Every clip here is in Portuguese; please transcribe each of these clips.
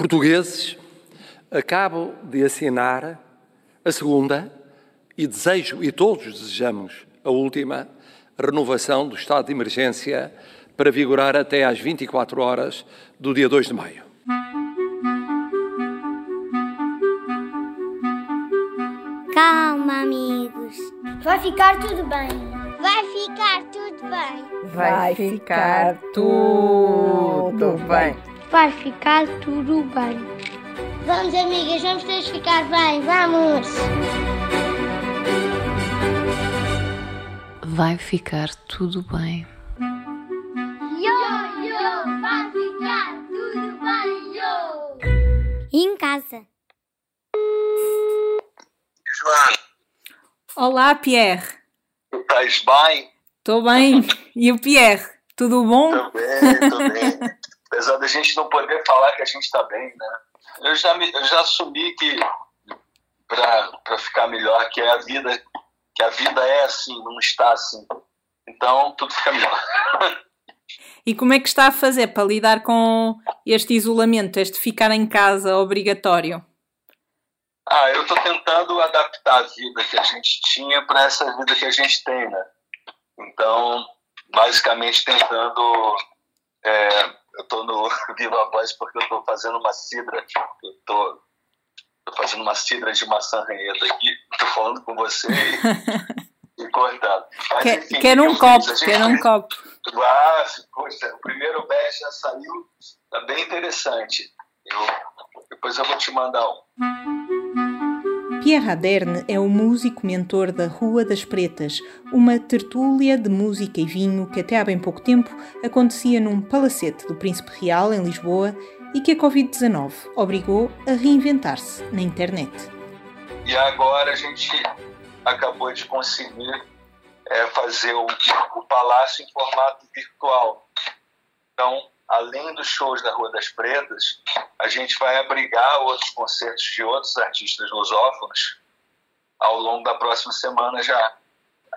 Portugueses, acabo de assinar a segunda e desejo, e todos desejamos, a última renovação do estado de emergência para vigorar até às 24 horas do dia 2 de maio. Calma, amigos. Vai ficar tudo bem. Vai ficar tudo bem. Vai ficar tudo bem. Vai ficar tudo bem. Vamos, amigas, vamos todos ficar bem. Vamos. Vai ficar tudo bem. Yo, yo, vai ficar tudo bem, yo. E em casa. Joana, Olá, Pierre. estás bem? Estou bem. E o Pierre? Tudo bom? Tô bem, tô bem. Apesar da gente não poder falar que a gente tá bem, né? Eu já, me, eu já assumi que, pra ficar melhor, que é a vida, que a vida é assim, não está assim. Então, tudo fica melhor. E como é que está a fazer para lidar com este isolamento, este ficar em casa obrigatório? Ah, eu tô tentando adaptar a vida que a gente tinha para essa vida que a gente tem, né? Então, basicamente tentando. é, eu tô no Viva Voz porque eu tô fazendo uma cidra. Eu tô, tô fazendo uma cidra de maçã ranheta aqui. Tô falando com você e, e cortado. Mas, Quer, enfim, quer o um copo, gente quer um copo. Ah, poxa, o primeiro batch já saiu, tá bem interessante. Eu, depois eu vou te mandar um. Pierre Aderne é o músico mentor da Rua das Pretas, uma tertúlia de música e vinho que até há bem pouco tempo acontecia num palacete do Príncipe Real, em Lisboa, e que a Covid-19 obrigou a reinventar-se na internet. E agora a gente acabou de conseguir é, fazer o, o palácio em formato virtual. Então, além dos shows da Rua das Pretas, a gente vai abrigar outros concertos de outros artistas lusófonos ao longo da próxima semana já.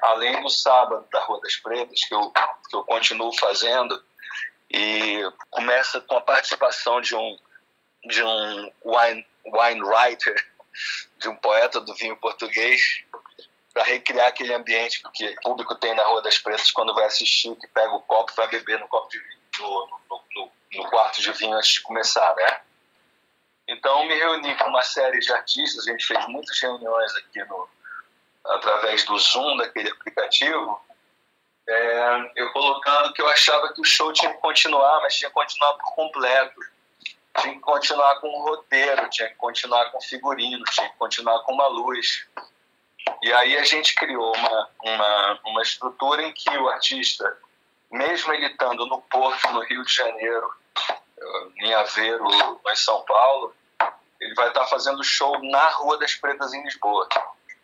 Além do sábado da Rua das Pretas, que eu, que eu continuo fazendo, e começa com a participação de um, de um wine, wine writer, de um poeta do vinho português, para recriar aquele ambiente que o público tem na Rua das Pretas quando vai assistir, que pega o copo e vai beber no copo de vinho, no, no, no, no quarto de vinho antes de começar, né? Então me reuni com uma série de artistas, a gente fez muitas reuniões aqui no através do Zoom daquele aplicativo, é, eu colocando que eu achava que o show tinha que continuar, mas tinha que continuar por completo. Tinha que continuar com um roteiro, tinha que continuar com figurino, tinha que continuar com uma luz. E aí a gente criou uma, uma, uma estrutura em que o artista, mesmo ele estando no Porto, no Rio de Janeiro, eh, em Aveiro, em São Paulo, ele vai estar fazendo show na Rua das Pretas em Lisboa.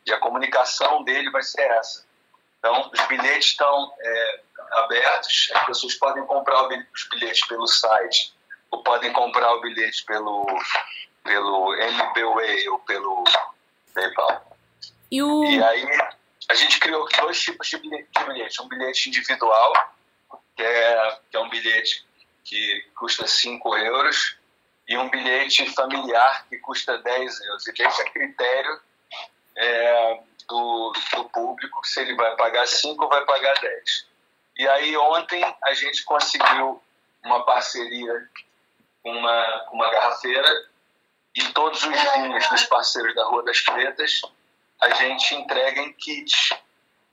E a comunicação dele vai ser essa. Então, os bilhetes estão é, abertos, as pessoas podem comprar os bilhetes pelo site, ou podem comprar o bilhete pelo, pelo MBWay ou pelo PayPal. E o... E aí, a gente criou dois tipos de bilhete. Um bilhete individual, que é, que é um bilhete que custa 5 euros, e um bilhete familiar que custa 10 euros. E deixa a critério é, do, do público se ele vai pagar 5 ou vai pagar 10. E aí, ontem, a gente conseguiu uma parceria com uma, com uma garrafeira e todos os vinhos dos parceiros da Rua das Pretas a gente entrega em kit.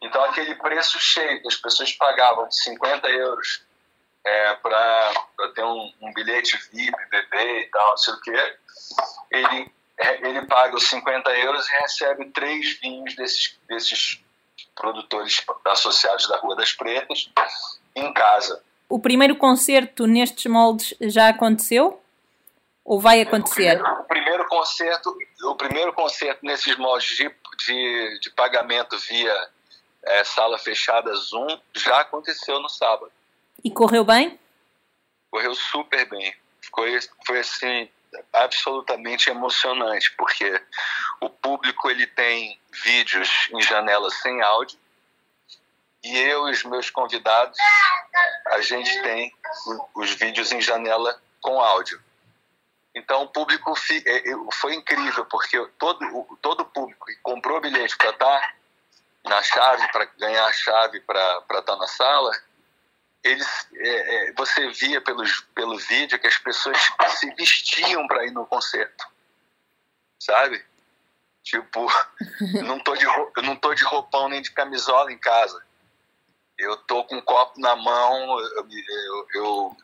Então, aquele preço cheio que as pessoas pagavam de 50 euros é, para ter um, um bilhete VIP, bebê e tal, não sei o quê, ele, é, ele paga os 50 euros e recebe três vinhos desses, desses produtores associados da Rua das Pretas em casa. o primeiro concerto nestes moldes já aconteceu? Ou vai acontecer? O primeiro, o primeiro concerto, o primeiro concerto nesses moldes de, de, de pagamento via é, sala fechada Zoom já aconteceu no sábado. E correu bem? Correu super bem. Foi, foi assim absolutamente emocionante porque o público ele tem vídeos em janela sem áudio e eu e os meus convidados a gente tem os vídeos em janela com áudio. Então o público é, foi incrível, porque todo, todo o público que comprou bilhete para estar na chave, para ganhar a chave para estar tá na sala, eles, é, é, você via pelos, pelo vídeo que as pessoas se vestiam para ir no concerto, sabe? Tipo, não tô de, eu não tô de roupão nem de camisola em casa. Eu tô com um copo na mão, eu, eu,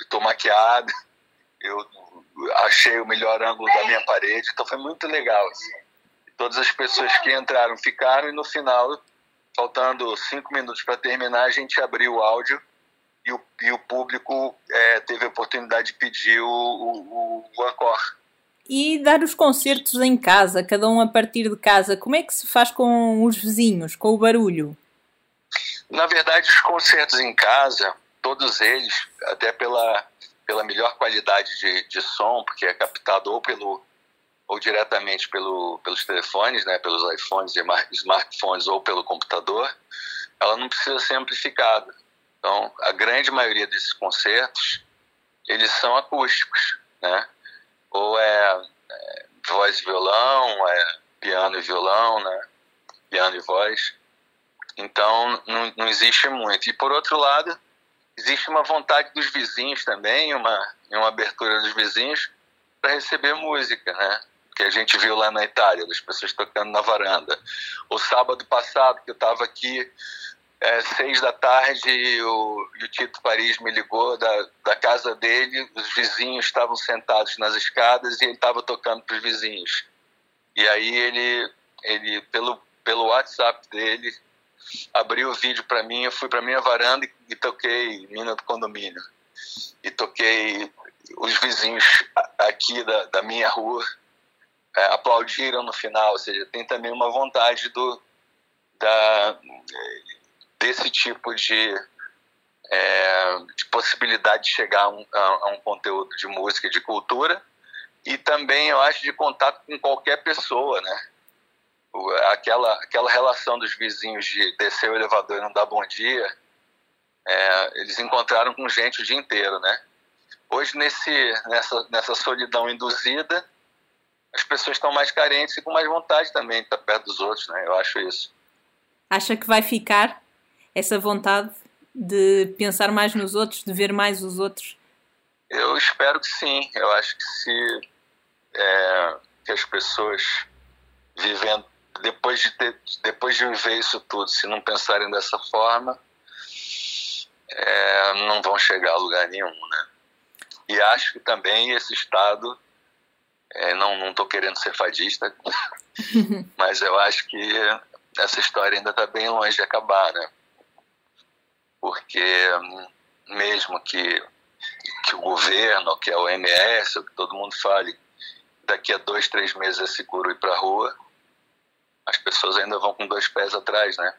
eu tô maquiado, eu achei o melhor ângulo da minha parede, então foi muito legal. Assim. Todas as pessoas que entraram ficaram e no final, faltando cinco minutos para terminar, a gente abriu o áudio e o, e o público é, teve a oportunidade de pedir o, o, o encore. E dar os concertos em casa, cada um a partir de casa, como é que se faz com os vizinhos, com o barulho? Na verdade, os concertos em casa, todos eles, até pela, pela melhor qualidade de, de som, porque é captado ou pelo ou diretamente pelo, pelos telefones, né, pelos iPhones e smartphones ou pelo computador, ela não precisa ser amplificada. Então, a grande maioria desses concertos, eles são acústicos, né? Ou é, é voz e violão, é piano e violão, né? Piano e voz. Então, não, não existe muito. E, por outro lado, existe uma vontade dos vizinhos também, uma, uma abertura dos vizinhos para receber música, né? Que a gente viu lá na Itália, das pessoas tocando na varanda. O sábado passado, que eu estava aqui é, seis da tarde e o, e o Tito Paris me ligou da, da casa dele, os vizinhos estavam sentados nas escadas e ele estava tocando para os vizinhos. E aí ele, ele pelo, pelo WhatsApp dele, abriu o vídeo para mim, eu fui para minha varanda e, e toquei Mina do Condomínio. E toquei os vizinhos aqui da, da minha rua é, aplaudiram no final, ou seja, tem também uma vontade do da desse tipo de, é, de possibilidade de chegar a um, a um conteúdo de música de cultura e também eu acho de contato com qualquer pessoa, né? Aquela, aquela relação dos vizinhos de descer o elevador e não dar bom dia, é, eles encontraram com gente o dia inteiro, né? Hoje, nesse, nessa, nessa solidão induzida, as pessoas estão mais carentes e com mais vontade também de estar perto dos outros, né? Eu acho isso. Acha que vai ficar essa vontade de pensar mais nos outros, de ver mais os outros? Eu espero que sim. Eu acho que se é, que as pessoas vivendo depois de ter, depois de viver isso tudo, se não pensarem dessa forma, é, não vão chegar a lugar nenhum, né? E acho que também esse estado, é, não estou querendo ser fadista, mas eu acho que essa história ainda está bem longe de acabar, né? porque hum, mesmo que, que o governo, que a OMS, que todo mundo fale, daqui a dois, três meses é seguro ir para a rua, as pessoas ainda vão com dois pés atrás, né?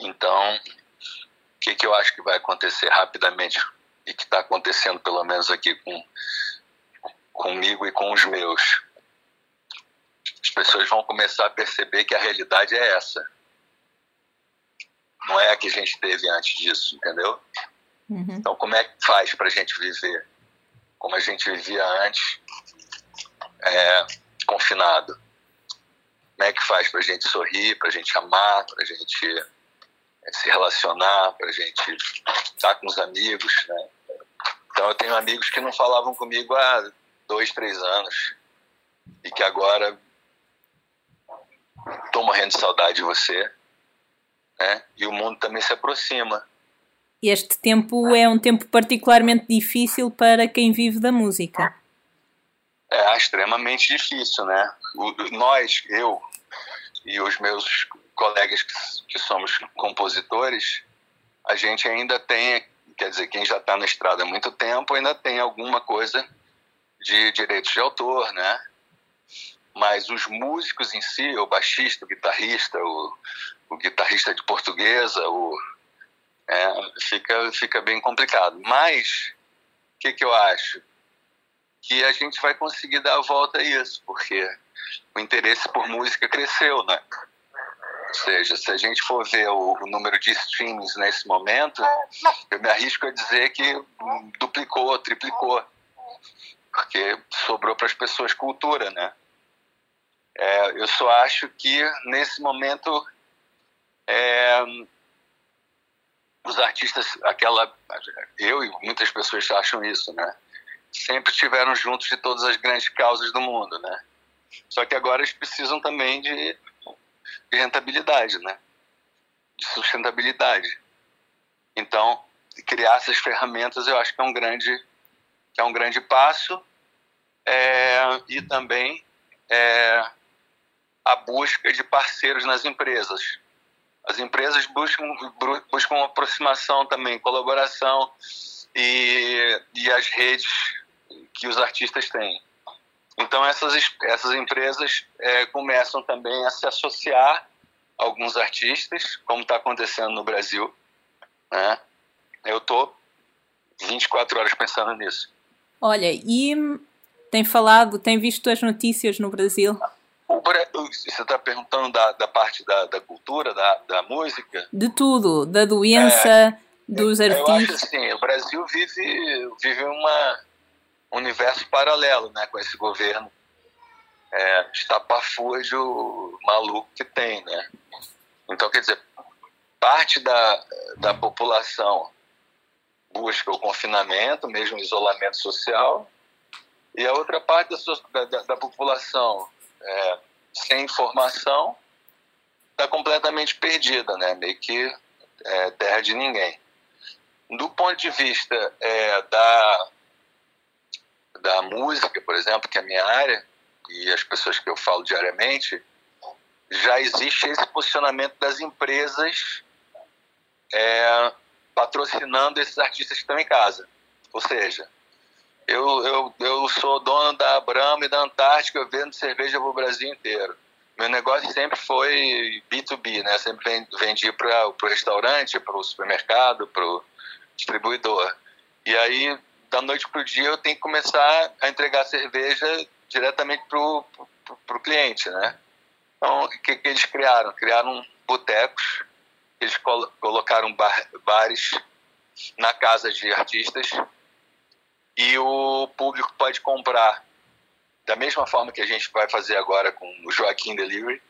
Então, o que, que eu acho que vai acontecer rapidamente e que está acontecendo, pelo menos aqui com, comigo e com os meus? As pessoas vão começar a perceber que a realidade é essa não é a que a gente teve antes disso, entendeu? Uhum. Então, como é que faz para a gente viver como a gente vivia antes, é, confinado? Como é que faz para a gente sorrir, para a gente amar, para a gente é, se relacionar, para a gente estar com os amigos, né? Então, eu tenho amigos que não falavam comigo há dois, três anos e que agora estou morrendo de saudade de você né? e o mundo também se aproxima. Este tempo é um tempo particularmente difícil para quem vive da música. É extremamente difícil, né? O, nós, eu e os meus colegas que, que somos compositores, a gente ainda tem, quer dizer, quem já está na estrada há muito tempo ainda tem alguma coisa de direitos de autor, né? Mas os músicos em si, o baixista, o guitarrista, o, o guitarrista de portuguesa, o, é, fica, fica bem complicado. Mas, o que, que eu acho? Que a gente vai conseguir dar a volta a isso, porque o interesse por música cresceu, né? Ou seja, se a gente for ver o, o, número de streams nesse momento, eu me arrisco a dizer que duplicou, triplicou. Porque sobrou para as pessoas cultura, né? É, eu só acho que nesse momento é, os artistas, aquela, eu e muitas pessoas acham isso, né? Sempre estiveram juntos de todas as grandes causas do mundo, né? Só que agora eles precisam também de, de rentabilidade, né? De sustentabilidade. Então, criar essas ferramentas eu acho que é um grande, é um grande passo é, e também é, a busca de parceiros nas empresas. As empresas buscam, buscam aproximação também, colaboração e, e as redes que os artistas têm. Então, essas, essas empresas é, começam também a se associar a alguns artistas, como está acontecendo no Brasil. Né? Eu estou 24 horas pensando nisso. Olha, e tem falado, tem visto as notícias no Brasil? Você está perguntando da, da parte da, da cultura, da, da música? De tudo, da doença, é, dos artistas. Eu acho assim, o Brasil vive, vive uma, um universo paralelo né, com esse governo é, estapafúrdio maluco que tem, né? Então, quer dizer, parte da, da população busca o confinamento, mesmo o isolamento social, e a outra parte da, da, da população é, sem informação está completamente perdida, né? meio que é, terra de ninguém. Do ponto de vista é, da, da música, por exemplo, que é a minha área, e as pessoas que eu falo diariamente, já existe esse posicionamento das empresas é, patrocinando esses artistas que estão em casa. Ou seja, eu, eu, eu sou dono da Brahma e da Antártica, eu vendo cerveja para o Brasil inteiro. Meu negócio sempre foi B2B, né? Sempre vendi para o restaurante, para o supermercado, para o distribuidor. E aí, da noite para o dia, eu tenho que começar a entregar cerveja diretamente para o cliente, né? Então, o que, que eles criaram? Criaram botecos eles colocaram bar, bares na casa de artistas e o público pode comprar da mesma forma que a gente vai fazer agora com o Joaquim Delivery.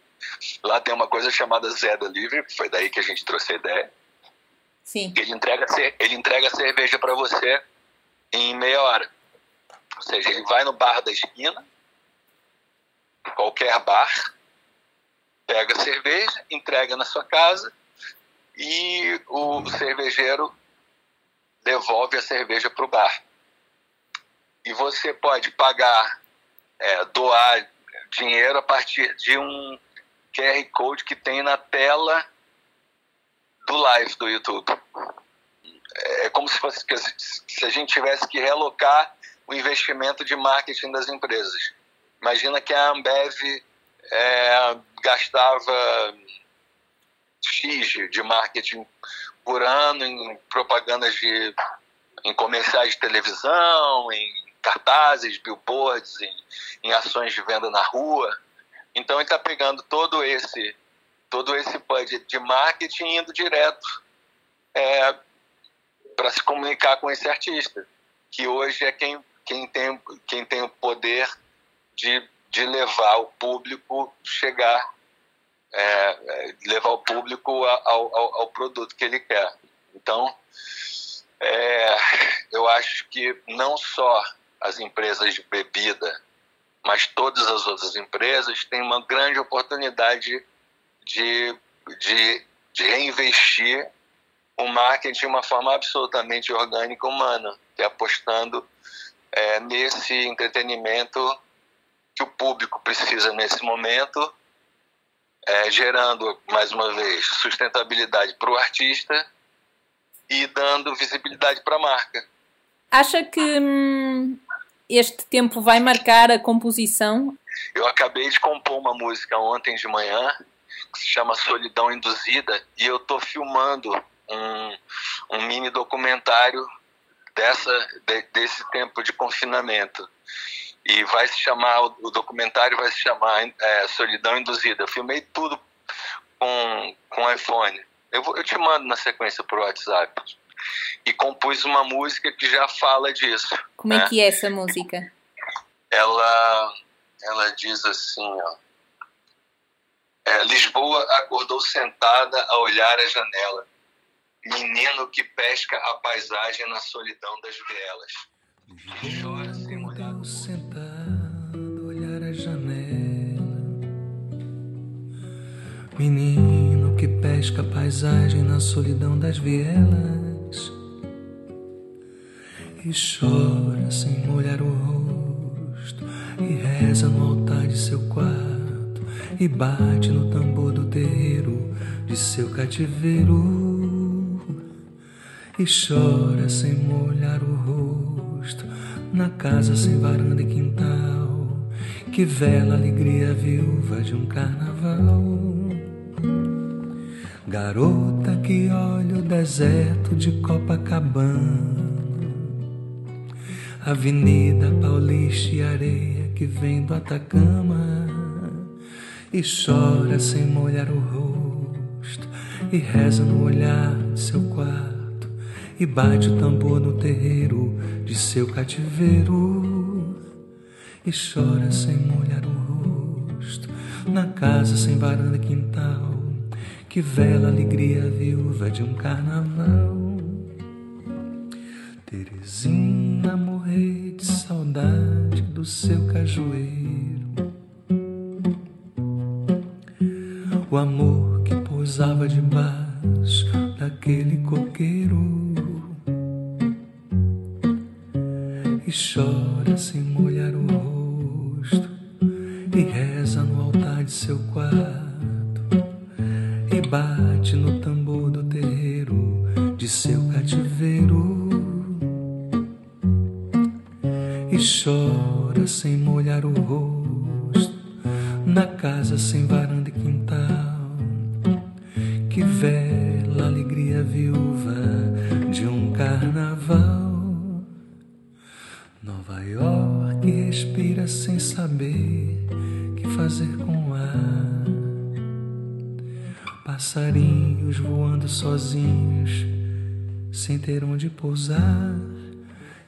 Lá tem uma coisa chamada Zé Delivery, foi daí que a gente trouxe a ideia. Sim. Ele entrega, ele entrega a cerveja para você em meia hora. Ou seja, ele vai no bar da esquina, qualquer bar, pega a cerveja, entrega na sua casa e o cervejeiro devolve a cerveja para o bar. E você pode pagar, é, doar dinheiro a partir de um QR Code que tem na tela do live do YouTube. É como se, fosse, se a gente tivesse que relocar o investimento de marketing das empresas. Imagina que a Ambev é, gastava X de marketing por ano em propagandas de em comerciais de televisão, em cartazes, billboards, em, em ações de venda na rua. Então ele está pegando todo esse todo esse budget de marketing indo direto é, para se comunicar com esse artista, que hoje é quem, quem, tem, quem tem o poder de, de levar o público chegar é, é, levar o público ao, ao, ao, produto que ele quer. Então, é, eu acho que não só as empresas de bebida, mas todas as outras empresas têm uma grande oportunidade de, de, de reinvestir o marketing de uma forma absolutamente orgânica humana, que é apostando é, nesse entretenimento que o público precisa nesse momento é, gerando, mais uma vez, sustentabilidade para o artista e dando visibilidade para a marca. Acha que hum, este tempo vai marcar a composição? Eu acabei de compor uma música ontem de manhã que se chama Solidão Induzida e eu estou filmando um, um mini documentário dessa, de, desse tempo de confinamento. E vai se chamar, o documentário vai se chamar é, Solidão Induzida. Eu filmei tudo com, com iPhone. Eu, vou, eu te mando na sequência por WhatsApp. E compus uma música que já fala disso. Como é né? é que é essa música? ela, ela diz assim, ó, é, Lisboa acordou sentada a olhar a janela. Menino que pesca a paisagem na solidão das vielas. Chora Menino que pesca a paisagem na solidão das vielas. E chora sem molhar o rosto. E reza no altar de seu quarto. E bate no tambor do terreiro de seu cativeiro e chora sem molhar o rosto na casa sem varanda e quintal que vela a alegria viúva de um carnaval. Garota que olha o deserto de Copacabana, Avenida Paulista e areia que vem do Atacama. E chora sem molhar o rosto. E reza no olhar de seu quarto. E bate o tambor no terreiro de seu cativeiro. E chora sem molhar o rosto. Na casa sem varanda e quintal que vela alegria viúva de um carnaval. Terezinha morrer de saudade do seu cajueiro. O amor que pousava debaixo daquele coqueiro e chora sem molhar o rosto e reza no altar de seu quarto bate no tambor do terreiro de seu cativeiro. E chora sem molhar o rosto na casa sem varanda e quintal. Que vela a alegria viúva de um carnaval. Nova York respira sem saber que fazer com o ar. Passarinhos voando sozinhos, sem ter onde pousar.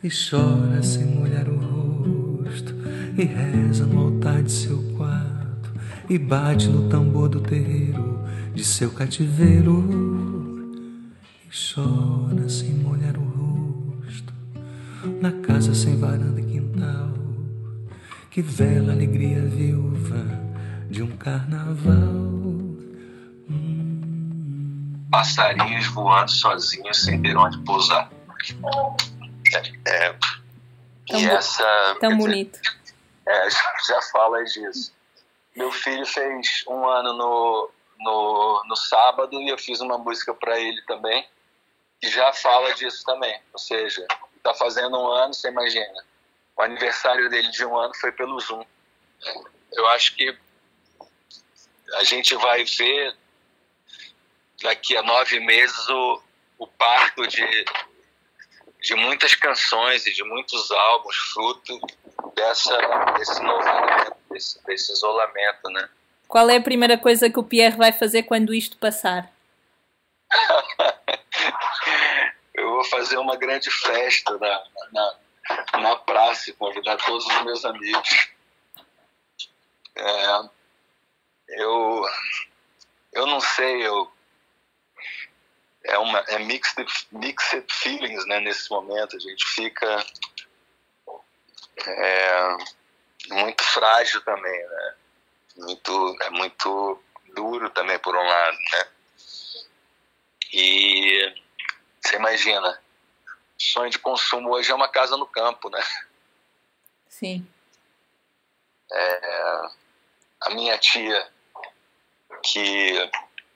E chora sem molhar o rosto, e reza no altar de seu quarto, e bate no tambor do terreiro de seu cativeiro. E chora sem molhar o rosto na casa sem varanda e quintal, que vela a alegria viúva de um carnaval. Passarinhos voando sozinhos sem ter onde pousar. É, é, Tão e essa. Tão quer dizer, bonito. É, já, já fala disso. Meu filho fez um ano no, no, no sábado e eu fiz uma música para ele também, que já fala disso também. Ou seja, está fazendo um ano, você imagina. O aniversário dele de um ano foi pelo Zoom. Eu acho que a gente vai ver daqui a nove meses o, o parto de, de muitas canções e de muitos álbuns, fruto dessa, desse novo desse, desse isolamento, né? Qual é a primeira coisa que o Pierre vai fazer quando isto passar? Eu vou fazer uma grande festa na, na, na praça e convidar todos os meus amigos. É, eu, eu não sei, eu, é, uma, é mixed, mixed feelings né, nesse momento. A gente fica é, muito frágil também, né? Muito, é muito duro também por um lado, né? E você imagina, sonho de consumo hoje é uma casa no campo, né? Sim. É, a minha tia, que,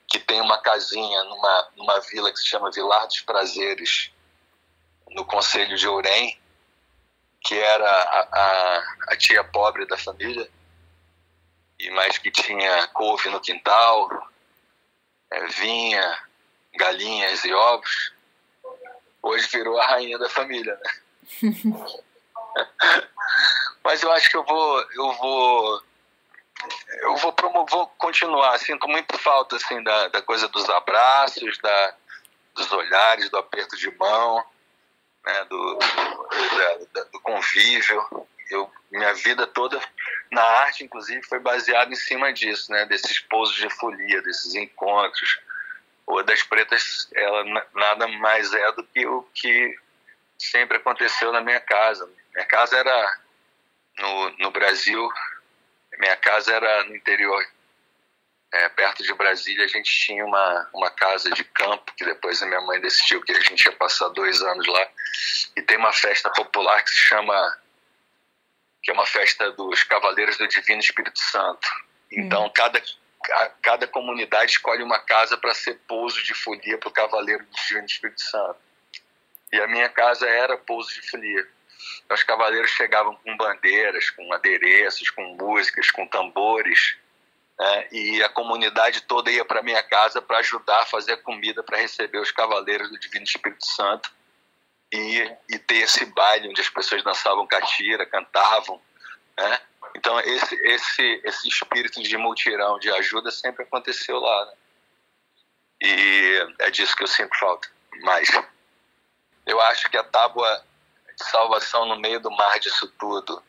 que tem uma casinha numa, numa vila que se chama Vilar dos Prazeres, no Conselho de Ourém, que era a, a, a tia pobre da família, e mais que tinha couve no quintal, é, vinha, galinhas e ovos, hoje virou a rainha da família, né? Mas eu acho que eu vou, eu vou, eu vou vou continuar. Sinto muito falta assim da, da coisa dos abraços, da, dos olhares, do aperto de mão, né, do, da- da- do convívio. Eu minha vida toda na arte, inclusive, foi baseada em cima disso, né? Desses pousos de folia, desses encontros. O das Pretas, ela nada mais é do que o que sempre aconteceu na minha casa. Minha casa era no, no Brasil, minha casa era no interior, é, perto de Brasília. A gente tinha uma, uma casa de campo, que depois a minha mãe decidiu que a gente ia passar dois anos lá. E tem uma festa popular que se chama que é uma festa dos Cavaleiros do Divino Espírito Santo. Então, hum. cada, cada comunidade escolhe uma casa para ser pouso de folia para o Cavaleiro do Divino Espírito Santo. E a minha casa era pouso de folia. Os cavaleiros chegavam com bandeiras, com adereços, com músicas, com tambores. Né? E a comunidade toda ia para minha casa para ajudar a fazer comida para receber os cavaleiros do Divino Espírito Santo e, e ter esse baile onde as pessoas dançavam catira, cantavam, né? Então esse esse esse espírito de multirão, de ajuda sempre aconteceu lá, né? E é disso que eu sinto falta. Mas eu acho que a tábua salvação no meio do mar disso tudo.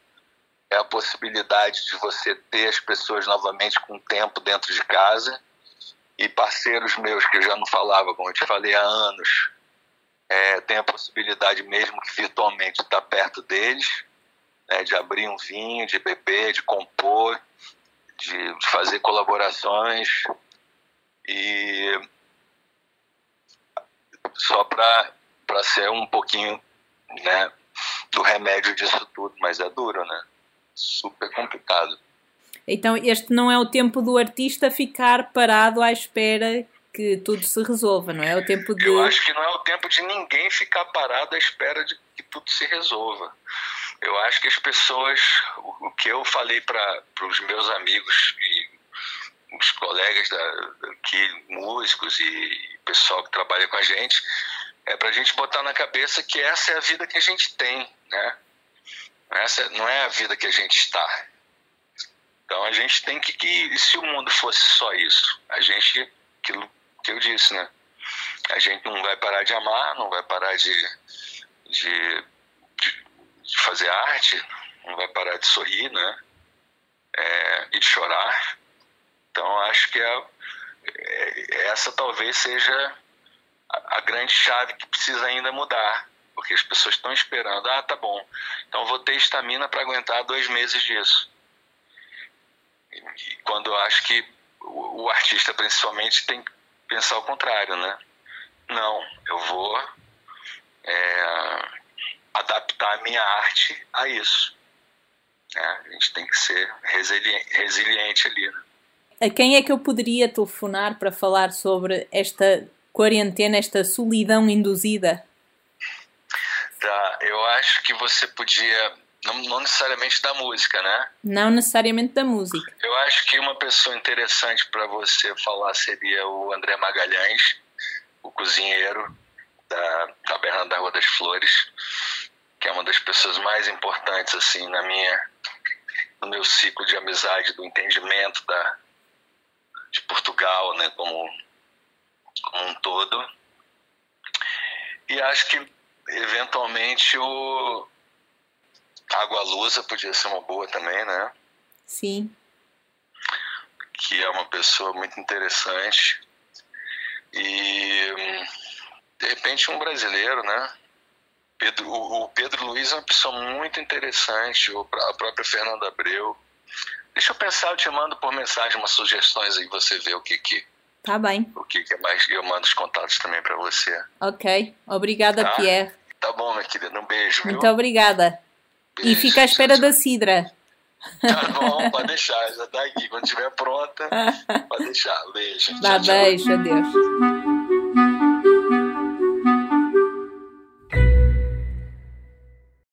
É a possibilidade de você ter as pessoas novamente com tempo dentro de casa. E parceiros meus que eu já não falava, como eu te falei há anos, é, tem a possibilidade mesmo que virtualmente estar tá perto deles, né, de abrir um vinho, de beber, de compor, de, de fazer colaborações. E só para ser um pouquinho né, do remédio disso tudo, mas é duro, né? Super complicado. Então, este não é o tempo do artista ficar parado à espera que tudo se resolva, não é? O tempo de. Eu acho que não é o tempo de ninguém ficar parado à espera de que tudo se resolva. Eu acho que as pessoas, o, que eu falei para os meus amigos e os colegas da, aqui, músicos e pessoal que trabalha com a gente, é para a gente botar na cabeça que essa é a vida que a gente tem, né? Essa não é a vida que a gente está. Então a gente tem que, que se o mundo fosse só isso, a gente aquilo que eu disse, né? A gente não vai parar de amar, não vai parar de, de, de, de fazer arte, não vai parar de sorrir, né? É, e de chorar. Então, acho que é, é, essa talvez seja a, grande chave que precisa ainda mudar porque as pessoas estão esperando. Ah, tá bom. Então vou ter estamina para aguentar dois meses disso. E, e quando eu acho que o, o, artista, principalmente, tem pensar o contrário, né? Não, eu vou é, adaptar a minha arte a isso. É, a gente tem que ser resiliente, resiliente ali. Né? A quem é que eu poderia telefonar para falar sobre esta quarentena, esta solidão induzida? Tá, eu acho que você podia não, não, necessariamente da música, né? Não necessariamente da música. Eu acho que uma pessoa interessante para você falar seria o André Magalhães, o cozinheiro da Taberna da Rua das Flores, que é uma das pessoas mais importantes assim na minha no meu ciclo de amizade, do entendimento da de Portugal, né, como como um todo. E acho que eventualmente o Água Lusa podia ser uma boa também, né? Sim. Que é uma pessoa muito interessante. E de repente um brasileiro, né? Pedro, o Pedro Luiz é uma pessoa muito interessante, a própria Fernanda Abreu. Deixa eu pensar, eu te mando por mensagem umas sugestões aí, você vê o que que. Tá bem. O que, que é mais. Eu mando os contatos também para você. Ok. Obrigada, tá? Pierre. Tá bom, minha querida. Um beijo. Muito viu? obrigada. Beijo, e fica à espera da Cidra. Tá bom, pode deixar, já tá aqui. Quando estiver pronta, pode deixar. Beijo. Dá beijo, adeus.